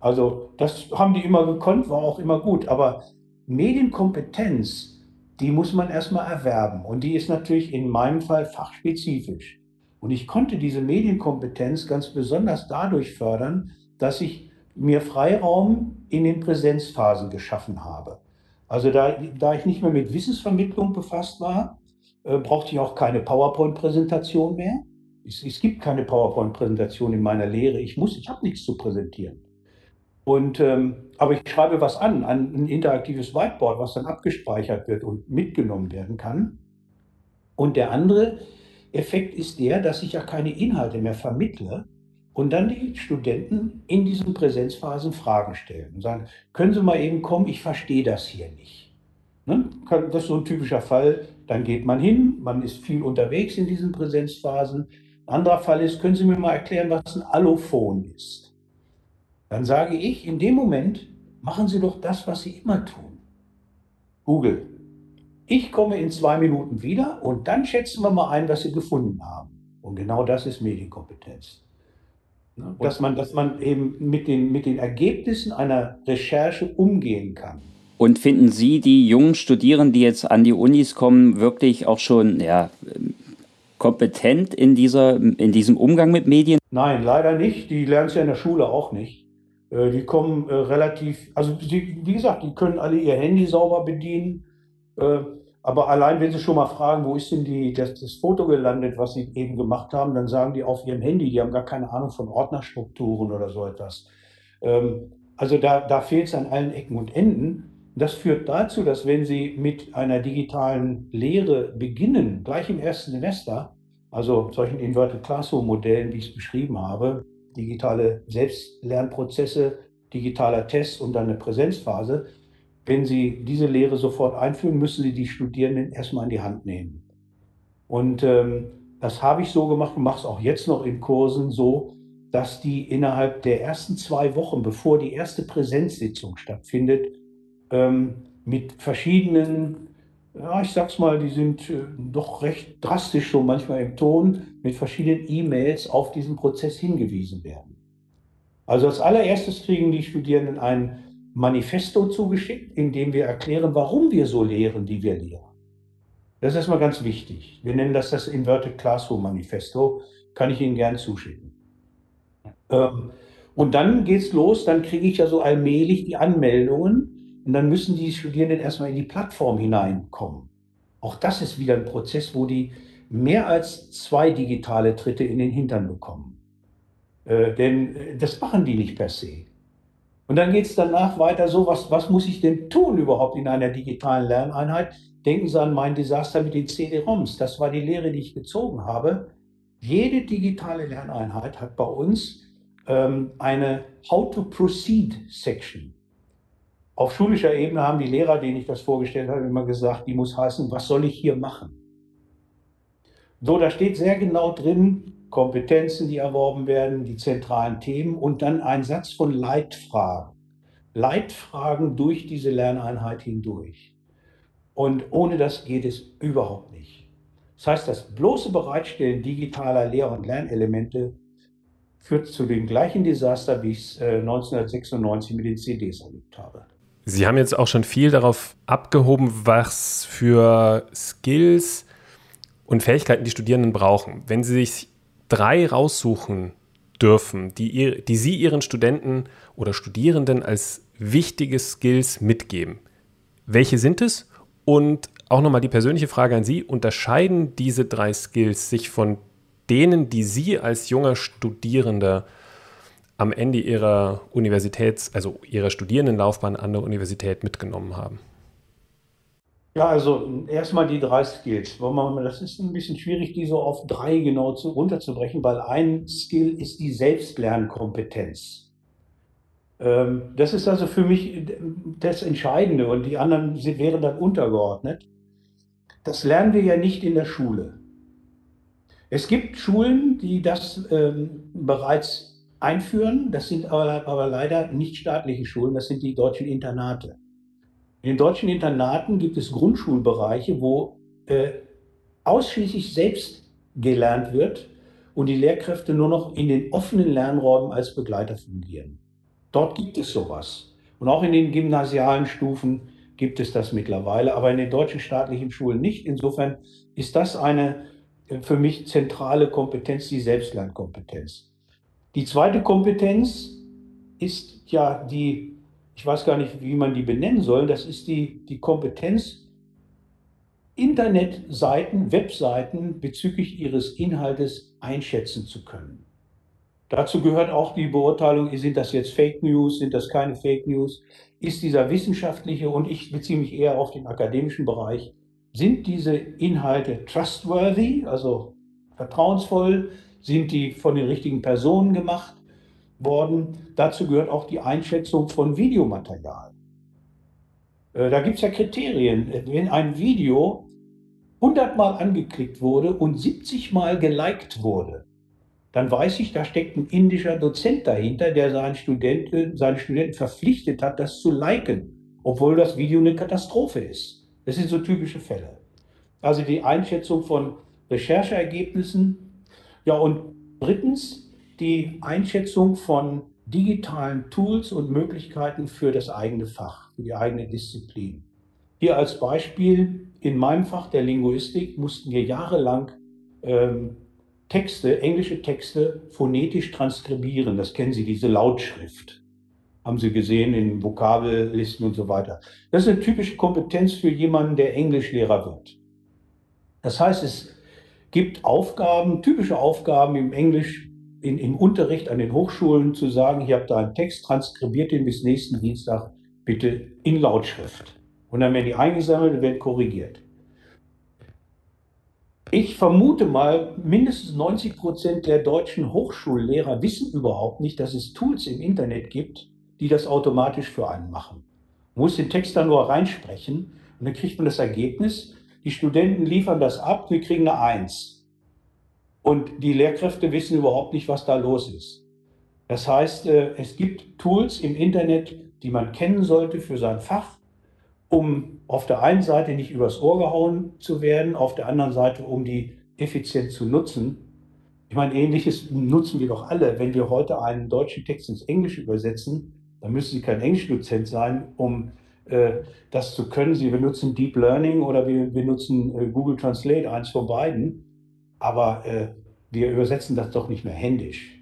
Also das haben die immer gekonnt, war auch immer gut. Aber Medienkompetenz, die muss man erstmal erwerben. Und die ist natürlich in meinem Fall fachspezifisch. Und ich konnte diese Medienkompetenz ganz besonders dadurch fördern, dass ich mir Freiraum in den Präsenzphasen geschaffen habe. Also da, da ich nicht mehr mit Wissensvermittlung befasst war, äh, brauchte ich auch keine PowerPoint-Präsentation mehr. Es, es, gibt keine PowerPoint-Präsentation in meiner Lehre. Ich muss, ich habe nichts zu präsentieren. Und, ähm, aber ich schreibe was an, an ein interaktives Whiteboard, was dann abgespeichert wird und mitgenommen werden kann. Und der andere Effekt ist der, dass ich ja keine Inhalte mehr vermittle und dann die Studenten in diesen Präsenzphasen Fragen stellen und sagen, können Sie mal eben kommen, ich verstehe das hier nicht. Ne? Das ist so ein typischer Fall. Dann geht man hin, man ist viel unterwegs in diesen Präsenzphasen. Ein anderer Fall ist, können Sie mir mal erklären, was ein Allophon ist? Dann sage ich, in dem Moment machen Sie doch das, was Sie immer tun. Google. Ich komme in zwei Minuten wieder und dann schätzen wir mal ein, was Sie gefunden haben. Und genau das ist Medienkompetenz. Ne? Dass man, dass man eben mit den, mit den Ergebnissen einer Recherche umgehen kann. Und finden Sie die jungen Studierenden, die jetzt an die Unis kommen, wirklich auch schon ja, kompetent in, dieser, in diesem Umgang mit Medien? Nein, leider nicht. Die lernen es ja in der Schule auch nicht. Äh, die kommen äh, relativ, also wie gesagt, die können alle ihr Handy sauber bedienen. Äh, aber allein, wenn Sie schon mal fragen, wo ist denn die, das, das, Foto gelandet, was Sie eben gemacht haben, dann sagen die auf ihrem Handy, die haben gar keine Ahnung von Ordnerstrukturen oder so etwas. Ähm, also da, da fehlt es an allen Ecken und Enden. Das führt dazu, dass wenn Sie mit einer digitalen Lehre beginnen, gleich im ersten Semester, also solchen Inverted Classroom-Modellen, wie ich es beschrieben habe, digitale Selbstlernprozesse, digitaler Test und dann eine Präsenzphase, wenn Sie diese Lehre sofort einführen, müssen Sie die Studierenden erstmal in die Hand nehmen. Und ähm, das habe ich so gemacht und mache es auch jetzt noch in Kursen so, dass die innerhalb der ersten zwei Wochen, bevor die erste Präsenzsitzung stattfindet, ähm, mit verschiedenen, ja, ich sag's mal, die sind äh, doch recht drastisch schon manchmal im Ton, mit verschiedenen E-Mails auf diesen Prozess hingewiesen werden. Also als allererstes kriegen die Studierenden einen Manifesto zugeschickt, in dem wir erklären, warum wir so lehren, wie wir lehren. Das ist erstmal ganz wichtig. Wir nennen das das Inverted Classroom Manifesto. Kann ich Ihnen gern zuschicken. Ähm, und dann geht's los, dann kriege ich ja so allmählich die Anmeldungen und dann müssen die Studierenden erstmal in die Plattform hineinkommen. Auch das ist wieder ein Prozess, wo die mehr als zwei digitale Tritte in den Hintern bekommen. Äh, denn äh, das machen die nicht per se. Und dann geht es danach weiter so, was, was muss ich denn tun überhaupt in einer digitalen Lerneinheit? Denken Sie an mein Desaster mit den CD-ROMs. Das war die Lehre, die ich gezogen habe. Jede digitale Lerneinheit hat bei uns ähm, eine How to Proceed Section. Auf schulischer Ebene haben die Lehrer, denen ich das vorgestellt habe, immer gesagt, die muss heißen, was soll ich hier machen? So, da steht sehr genau drin, Kompetenzen, die erworben werden, die zentralen Themen und dann ein Satz von Leitfragen. Leitfragen durch diese Lerneinheit hindurch. Und ohne das geht es überhaupt nicht. Das heißt, das bloße Bereitstellen digitaler Lehr- und Lernelemente führt zu dem gleichen Desaster, wie ich es 1996 mit den CDs erlebt habe. Sie haben jetzt auch schon viel darauf abgehoben, was für Skills und Fähigkeiten die Studierenden brauchen. Wenn Sie sich drei raussuchen dürfen, die, ihr, die Sie Ihren Studenten oder Studierenden als wichtige Skills mitgeben, welche sind es? Und auch nochmal die persönliche Frage an Sie, unterscheiden diese drei Skills sich von denen, die Sie als junger Studierender am Ende ihrer Universitäts-, also ihrer Studierendenlaufbahn an der Universität mitgenommen haben? Ja, also erstmal die drei Skills. Das ist ein bisschen schwierig, die so auf drei genau zu, runterzubrechen, weil ein Skill ist die Selbstlernkompetenz. Ähm, das ist also für mich das Entscheidende und die anderen wären dann untergeordnet. Das lernen wir ja nicht in der Schule. Es gibt Schulen, die das ähm, bereits einführen. Das sind aber, aber leider nicht staatliche Schulen, das sind die deutschen Internate. In den deutschen Internaten gibt es Grundschulbereiche, wo äh, ausschließlich selbst gelernt wird und die Lehrkräfte nur noch in den offenen Lernräumen als Begleiter fungieren. Dort gibt es sowas. Und auch in den gymnasialen Stufen gibt es das mittlerweile, aber in den deutschen staatlichen Schulen nicht. Insofern ist das eine äh, für mich zentrale Kompetenz, die Selbstlernkompetenz. Die zweite Kompetenz ist ja die, ich weiß gar nicht, wie man die benennen soll, das ist die, die Kompetenz, Internetseiten, Webseiten bezüglich ihres Inhaltes einschätzen zu können. Dazu gehört auch die Beurteilung, sind das jetzt Fake News, sind das keine Fake News, ist dieser wissenschaftliche und ich beziehe mich eher auf den akademischen Bereich, sind diese Inhalte trustworthy, also vertrauensvoll, sind die von den richtigen Personen gemacht worden. Dazu gehört auch die Einschätzung von Videomaterial. Äh, da gibt es ja Kriterien. Wenn ein Video 100 Mal angeklickt wurde und 70 Mal geliked wurde, dann weiß ich, da steckt ein indischer Dozent dahinter, der seinen Studenten, seine Studenten verpflichtet hat, das zu liken, obwohl das Video eine Katastrophe ist. Das sind so typische Fälle. Also die Einschätzung von Rechercheergebnissen, ja, und drittens die Einschätzung von digitalen Tools und Möglichkeiten für das eigene Fach, für die eigene Disziplin. Hier als Beispiel, in meinem Fach der Linguistik mussten wir jahrelang ähm, Texte, englische Texte phonetisch transkribieren. Das kennen Sie, diese Lautschrift. Haben Sie gesehen in Vokabellisten und so weiter. Das ist eine typische Kompetenz für jemanden, der Englischlehrer wird. Das heißt, es gibt Aufgaben, typische Aufgaben im Englisch, in, im Unterricht an den Hochschulen zu sagen, hier habt ihr einen Text, transkribiert den bis nächsten Dienstag bitte in Lautschrift. Und dann werden die eingesammelt und werden korrigiert. Ich vermute mal, mindestens 90 Prozent der deutschen Hochschullehrer wissen überhaupt nicht, dass es Tools im Internet gibt, die das automatisch für einen machen. Man muss den Text dann nur reinsprechen und dann kriegt man das Ergebnis die Studenten liefern das ab, wir kriegen eine Eins. Und die Lehrkräfte wissen überhaupt nicht, was da los ist. Das heißt, äh, es gibt Tools im Internet, die man kennen sollte für sein Fach, um auf der einen Seite nicht übers Ohr gehauen zu werden, auf der anderen Seite, um die effizient zu nutzen. Ich meine, ähnliches nutzen wir doch alle. Wenn wir heute einen deutschen Text ins Englische übersetzen, dann müssen Sie kein Englischdozent sein, um äh, das zu können. Sie benutzen Deep Learning oder wir benutzen äh, Google Translate, eins von beiden. Aber äh, wir übersetzen das doch nicht mehr händisch.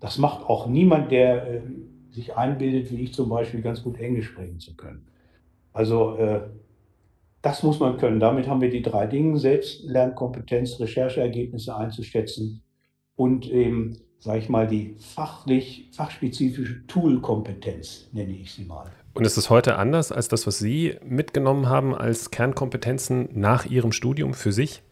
Das macht auch niemand, der sich einbildet, wie ich zum Beispiel, ganz gut Englisch sprechen zu können. Also das muss man können. Damit haben wir die drei Dinge, Selbstlernkompetenz, Rechercheergebnisse einzuschätzen und eben, sage ich mal, die fachlich, fachspezifische Toolkompetenz, nenne ich sie mal. Und ist es heute anders als das, was Sie mitgenommen haben als Kernkompetenzen nach Ihrem Studium für sich?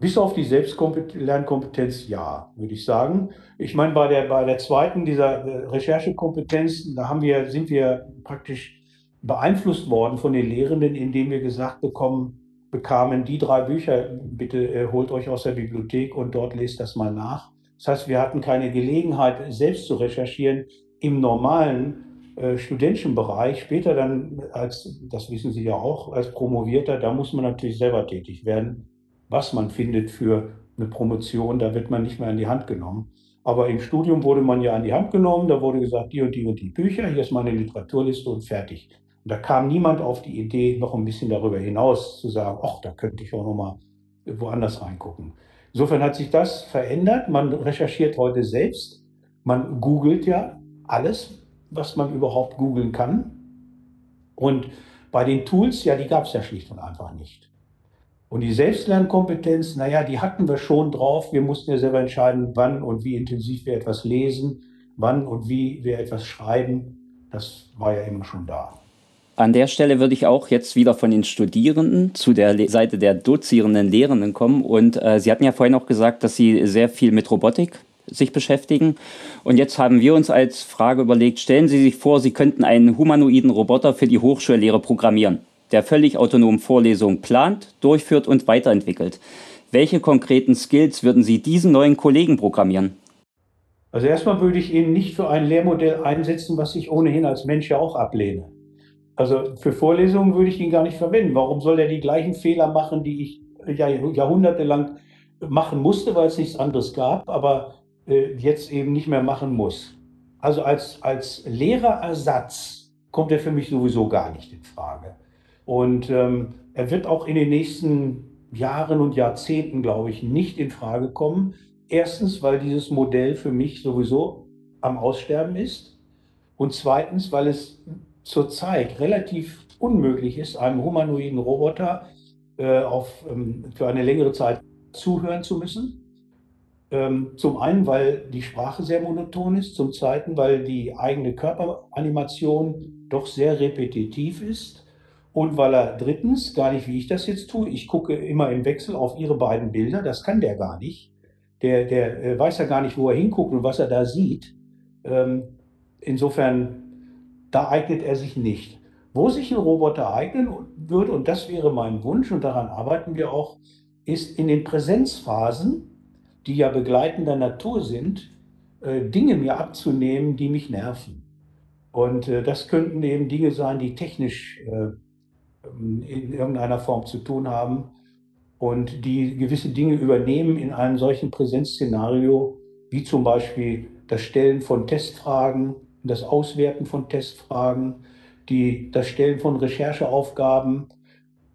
Bis auf die Selbstlernkompetenz, ja, würde ich sagen. Ich meine, bei der, bei der zweiten, dieser äh, Recherchekompetenz, da haben wir, sind wir praktisch beeinflusst worden von den Lehrenden, indem wir gesagt bekommen, bekamen die drei Bücher, bitte äh, holt euch aus der Bibliothek und dort lest das mal nach. Das heißt, wir hatten keine Gelegenheit, selbst zu recherchieren im normalen äh, studentischen Bereich. Später dann, als, das wissen Sie ja auch, als Promovierter, da muss man natürlich selber tätig werden. Was man findet für eine Promotion, da wird man nicht mehr an die Hand genommen. Aber im Studium wurde man ja an die Hand genommen, da wurde gesagt, die und die und die Bücher, hier ist meine Literaturliste und fertig. Und da kam niemand auf die Idee, noch ein bisschen darüber hinaus zu sagen, ach, da könnte ich auch noch mal woanders reingucken. Insofern hat sich das verändert. Man recherchiert heute selbst. Man googelt ja alles, was man überhaupt googeln kann. Und bei den Tools, ja, die gab es ja schlicht und einfach nicht. Und die Selbstlernkompetenz, naja, die hatten wir schon drauf. Wir mussten ja selber entscheiden, wann und wie intensiv wir etwas lesen, wann und wie wir etwas schreiben. Das war ja immer schon da. An der Stelle würde ich auch jetzt wieder von den Studierenden zu der Seite der dozierenden Lehrenden kommen. Und äh, Sie hatten ja vorhin auch gesagt, dass Sie sehr viel mit Robotik sich beschäftigen. Und jetzt haben wir uns als Frage überlegt, stellen Sie sich vor, Sie könnten einen humanoiden Roboter für die Hochschullehre programmieren, der völlig autonom Vorlesungen plant, durchführt und weiterentwickelt. Welche konkreten Skills würden Sie diesen neuen Kollegen programmieren? Also erstmal würde ich ihn nicht für ein Lehrmodell einsetzen, was ich ohnehin als Mensch ja auch ablehne. Also für Vorlesungen würde ich ihn gar nicht verwenden. Warum soll er die gleichen Fehler machen, die ich jahrhundertelang machen musste, weil es nichts anderes gab, aber äh, jetzt eben nicht mehr machen muss? Also als, als Lehrerersatz kommt er für mich sowieso gar nicht in Frage. Und ähm, er wird auch in den nächsten Jahren und Jahrzehnten, glaube ich, nicht in Frage kommen. Erstens, weil dieses Modell für mich sowieso am Aussterben ist. Und zweitens, weil es zurzeit relativ unmöglich ist, einem humanoiden Roboter äh, auf, ähm, für eine längere Zeit zuhören zu müssen. Ähm, zum einen, weil die Sprache sehr monoton ist, zum zweiten, weil die eigene Körperanimation doch sehr repetitiv ist und weil er drittens, gar nicht wie ich das jetzt tue, ich gucke immer im Wechsel auf ihre beiden Bilder, das kann der gar nicht. Der, der äh, weiß ja gar nicht, wo er hinguckt und was er da sieht. Ähm, insofern da eignet er sich nicht. Wo sich ein Roboter eignen würde, und das wäre mein Wunsch, und daran arbeiten wir auch, ist in den Präsenzphasen, die ja begleitender Natur sind, äh, Dinge mir abzunehmen, die mich nerven. Und äh, das könnten eben Dinge sein, die technisch in irgendeiner Form zu tun haben und die gewisse Dinge übernehmen in einem solchen Präsenzszenario, wie zum Beispiel das Stellen von Testfragen, das Auswerten von Testfragen, die, das Stellen von Rechercheaufgaben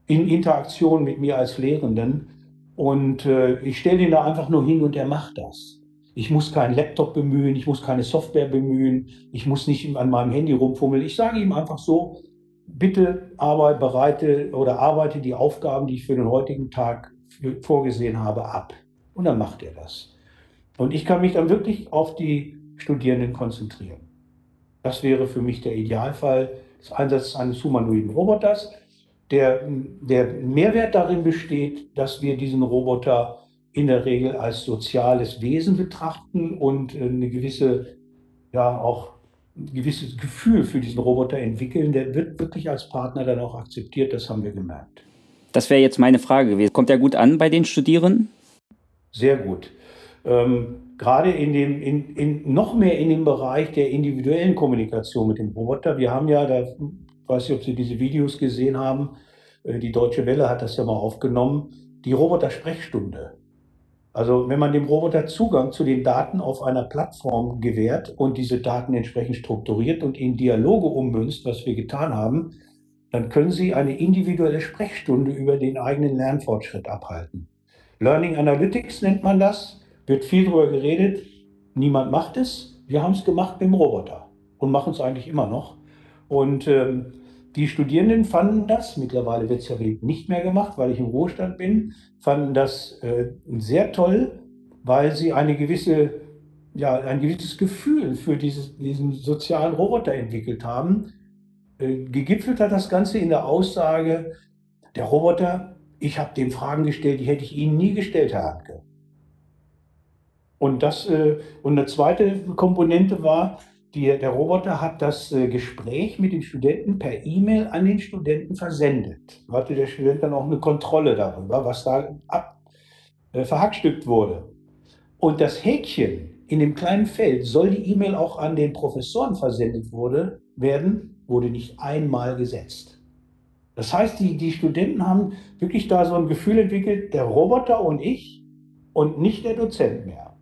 in Interaktion mit mir als Lehrenden. Und äh, ich stelle ihn da einfach nur hin und er macht das. Ich muss keinen Laptop bemühen, ich muss keine Software bemühen, ich muss nicht an meinem Handy rumfummeln. Ich sage ihm einfach so, bitte arbeite, bereite oder arbeite die Aufgaben, die ich für den heutigen Tag vorgesehen habe, ab. Und dann macht er das. Und ich kann mich dann wirklich auf die Studierenden konzentrieren. Das wäre für mich der Idealfall des Einsatzes eines humanoiden Roboters. Der, der Mehrwert darin besteht, dass wir diesen Roboter in der Regel als soziales Wesen betrachten und eine gewisse, ja, auch ein gewisses Gefühl für diesen Roboter entwickeln. Der wird wirklich als Partner dann auch akzeptiert, das haben wir gemerkt. Das wäre jetzt meine Frage gewesen. Kommt er gut an bei den Studierenden? Sehr gut. Ähm, gerade in dem, in, in, noch mehr in dem Bereich der individuellen Kommunikation mit dem Roboter. Wir haben ja, da weiß ich, ob Sie diese Videos gesehen haben, äh, die Deutsche Welle hat das ja mal aufgenommen, die Roboter-Sprechstunde. Also wenn man dem Roboter Zugang zu den Daten auf einer Plattform gewährt und diese Daten entsprechend strukturiert und in Dialoge ummünzt, was wir getan haben, dann können Sie eine individuelle Sprechstunde über den eigenen Lernfortschritt abhalten. Learning Analytics nennt man das wird viel darüber geredet, niemand macht es. Wir haben es gemacht mit dem Roboter und machen es eigentlich immer noch. Und ähm, die Studierenden fanden das, mittlerweile wird es ja nicht mehr gemacht, weil ich im Ruhestand bin, fanden das äh, sehr toll, weil sie eine gewisse, ja, ein gewisses Gefühl für dieses, diesen sozialen Roboter entwickelt haben. Äh, gegipfelt hat das Ganze in der Aussage, der Roboter, ich habe dem Fragen gestellt, die hätte ich Ihnen nie gestellt, Herr Handke. Und, das, äh, und eine zweite Komponente war, die, der Roboter hat das äh, Gespräch mit dem Studenten per E-Mail an den Studenten versendet. Da hatte der Student dann auch eine Kontrolle darüber, was da ab, äh, verhackstückt wurde. Und das Häkchen in dem kleinen Feld, soll die E-Mail auch an den Professoren versendet wurde, werden, wurde nicht einmal gesetzt. Das heißt, die, die Studenten haben wirklich da so ein Gefühl entwickelt, der Roboter und ich und nicht der Dozent mehr.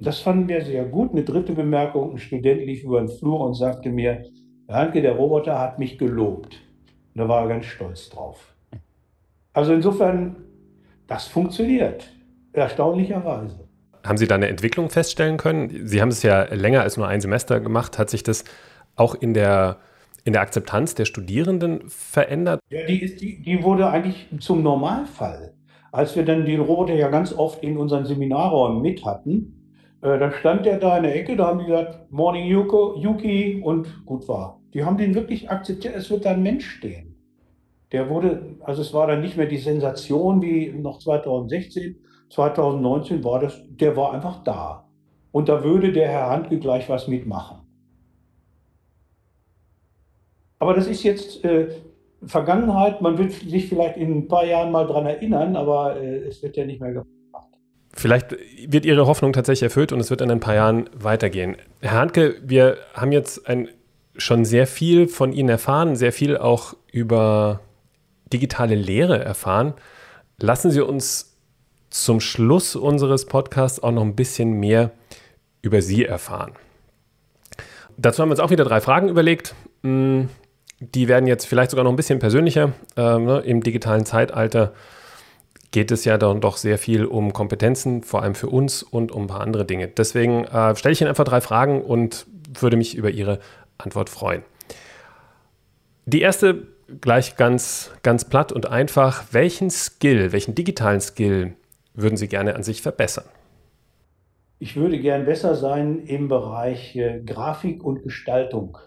Das fanden wir sehr gut. Eine dritte Bemerkung, ein Student lief über den Flur und sagte mir, Hanke, der Roboter hat mich gelobt. Und da war er ganz stolz drauf. Also insofern, das funktioniert, erstaunlicherweise. Haben Sie da eine Entwicklung feststellen können? Sie haben es ja länger als nur ein Semester gemacht. Hat sich das auch in der, in der Akzeptanz der Studierenden verändert? Ja, die, ist, die, die wurde eigentlich zum Normalfall. Als wir dann den Roboter ja ganz oft in unseren Seminarräumen mit hatten, äh, dann stand der da in der Ecke, da haben die gesagt, Morning Yuko, Yuki und gut war. Die haben den wirklich akzeptiert, es wird da ein Mensch stehen. Der wurde, also es war dann nicht mehr die Sensation wie noch 2016, 2019 war das, der war einfach da. Und da würde der Herr Handke gleich was mitmachen. Aber das ist jetzt äh, Vergangenheit, man wird sich vielleicht in ein paar Jahren mal dran erinnern, aber äh, es wird ja nicht mehr gemacht. Vielleicht wird Ihre Hoffnung tatsächlich erfüllt und es wird in ein paar Jahren weitergehen. Herr Handke, wir haben jetzt ein, schon sehr viel von Ihnen erfahren, sehr viel auch über digitale Lehre erfahren. Lassen Sie uns zum Schluss unseres Podcasts auch noch ein bisschen mehr über Sie erfahren. Dazu haben wir uns auch wieder drei Fragen überlegt. Mm, die werden jetzt vielleicht sogar noch ein bisschen persönlicher. Ne, Im digitalen Zeitalter geht es ja dann doch sehr viel um Kompetenzen, vor allem für uns und um ein paar andere Dinge. Deswegen äh, stelle ich Ihnen einfach drei Fragen und würde mich über Ihre Antwort freuen. Die erste gleich ganz, ganz platt und einfach. Welchen Skill, welchen digitalen Skill würden Sie gerne an sich verbessern? Ich würde gern besser sein im Bereich äh, Grafik und Gestaltung.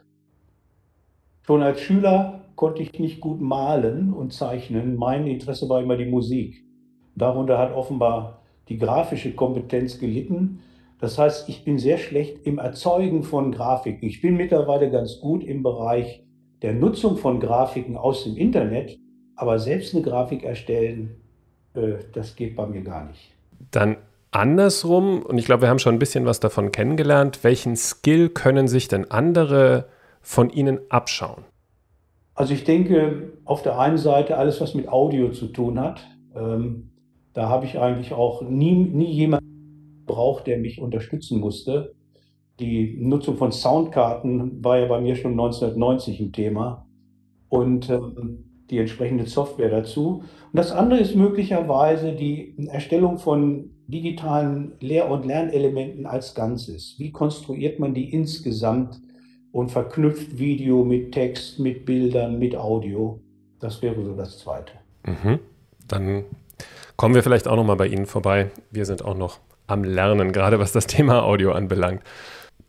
Schon als Schüler konnte ich nicht gut malen und zeichnen. Mein Interesse war immer die Musik. Darunter hat offenbar die grafische Kompetenz gelitten. Das heißt, ich bin sehr schlecht im Erzeugen von Grafiken. Ich bin mittlerweile ganz gut im Bereich der Nutzung von Grafiken aus dem Internet, aber selbst eine Grafik erstellen, äh, das geht bei mir gar nicht. Dann andersrum, und ich glaube, wir haben schon ein bisschen was davon kennengelernt, welchen Skill können sich denn andere von Ihnen abschauen? Also ich denke, auf der einen Seite alles, was mit Audio zu tun hat. Ähm, da habe ich eigentlich auch nie, nie jemanden gebraucht, der mich unterstützen musste. Die Nutzung von Soundkarten war ja bei mir schon 1990 ein Thema und ähm, die entsprechende Software dazu. Und das andere ist möglicherweise die Erstellung von digitalen Lehr- und Lernelementen als Ganzes. Wie konstruiert man die insgesamt und verknüpft Video mit Text, mit Bildern, mit Audio? Das wäre so das Zweite. Mhm. Dann kommen wir vielleicht auch noch mal bei Ihnen vorbei. Wir sind auch noch am Lernen, gerade was das Thema Audio anbelangt.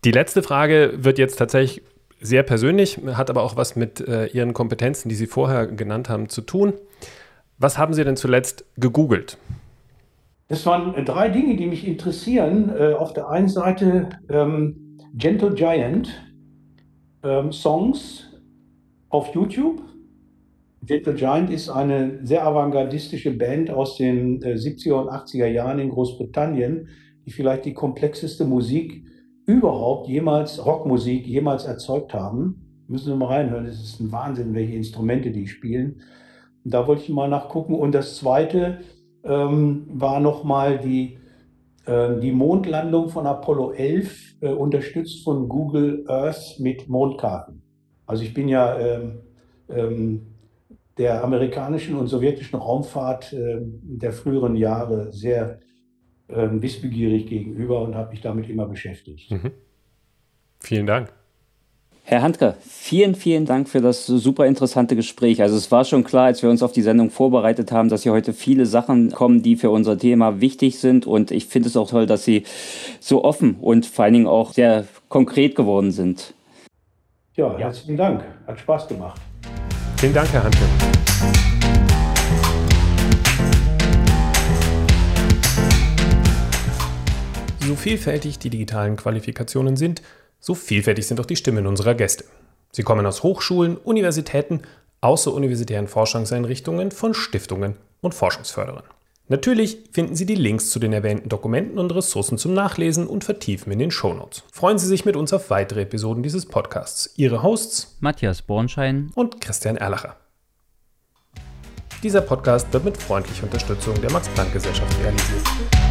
Die letzte Frage wird jetzt tatsächlich sehr persönlich, hat aber auch was mit äh, Ihren Kompetenzen, die Sie vorher genannt haben, zu tun. Was haben Sie denn zuletzt gegoogelt? Das waren drei Dinge, die mich interessieren. Äh, auf der einen Seite ähm, Gentle Giant ähm, Songs auf YouTube. Gentle Giant ist eine sehr avantgardistische Band aus den äh, 70er und 80er Jahren in Großbritannien, die vielleicht die komplexeste Musik überhaupt jemals Rockmusik jemals erzeugt haben. Müssen Sie mal reinhören, es ist ein Wahnsinn, welche Instrumente die spielen. Da wollte ich mal nachgucken. Und das zweite ähm, war nochmal die, äh, die Mondlandung von Apollo 11, äh, unterstützt von Google Earth mit Mondkarten. Also ich bin ja ähm, ähm, der amerikanischen und sowjetischen Raumfahrt äh, der früheren Jahre sehr äh, wissbegierig gegenüber und habe mich damit immer beschäftigt. Mhm. Vielen Dank. Herr Handke, vielen, vielen Dank für das super interessante Gespräch. Also es war schon klar, als wir uns auf die Sendung vorbereitet haben, dass hier heute viele Sachen kommen, die für unser Thema wichtig sind. Und ich finde es auch toll, dass Sie so offen und vor allen Dingen auch sehr konkret geworden sind. Ja, herzlichen Dank. Hat Spaß gemacht. Vielen Dank, Herr Handke. So vielfältig die digitalen Qualifikationen sind, So vielfältig sind auch die Stimmen unserer Gäste. Sie kommen aus Hochschulen, Universitäten, außeruniversitären Forschungseinrichtungen, von Stiftungen und Forschungsförderern. Natürlich finden Sie die Links zu den erwähnten Dokumenten und Ressourcen zum Nachlesen und Vertiefen in den Shownotes. Freuen Sie sich mit uns auf weitere Episoden dieses Podcasts. Ihre Hosts Matthias Bornschein und Christian Erlacher. Dieser Podcast wird mit freundlicher Unterstützung der Max-Planck-Gesellschaft realisiert.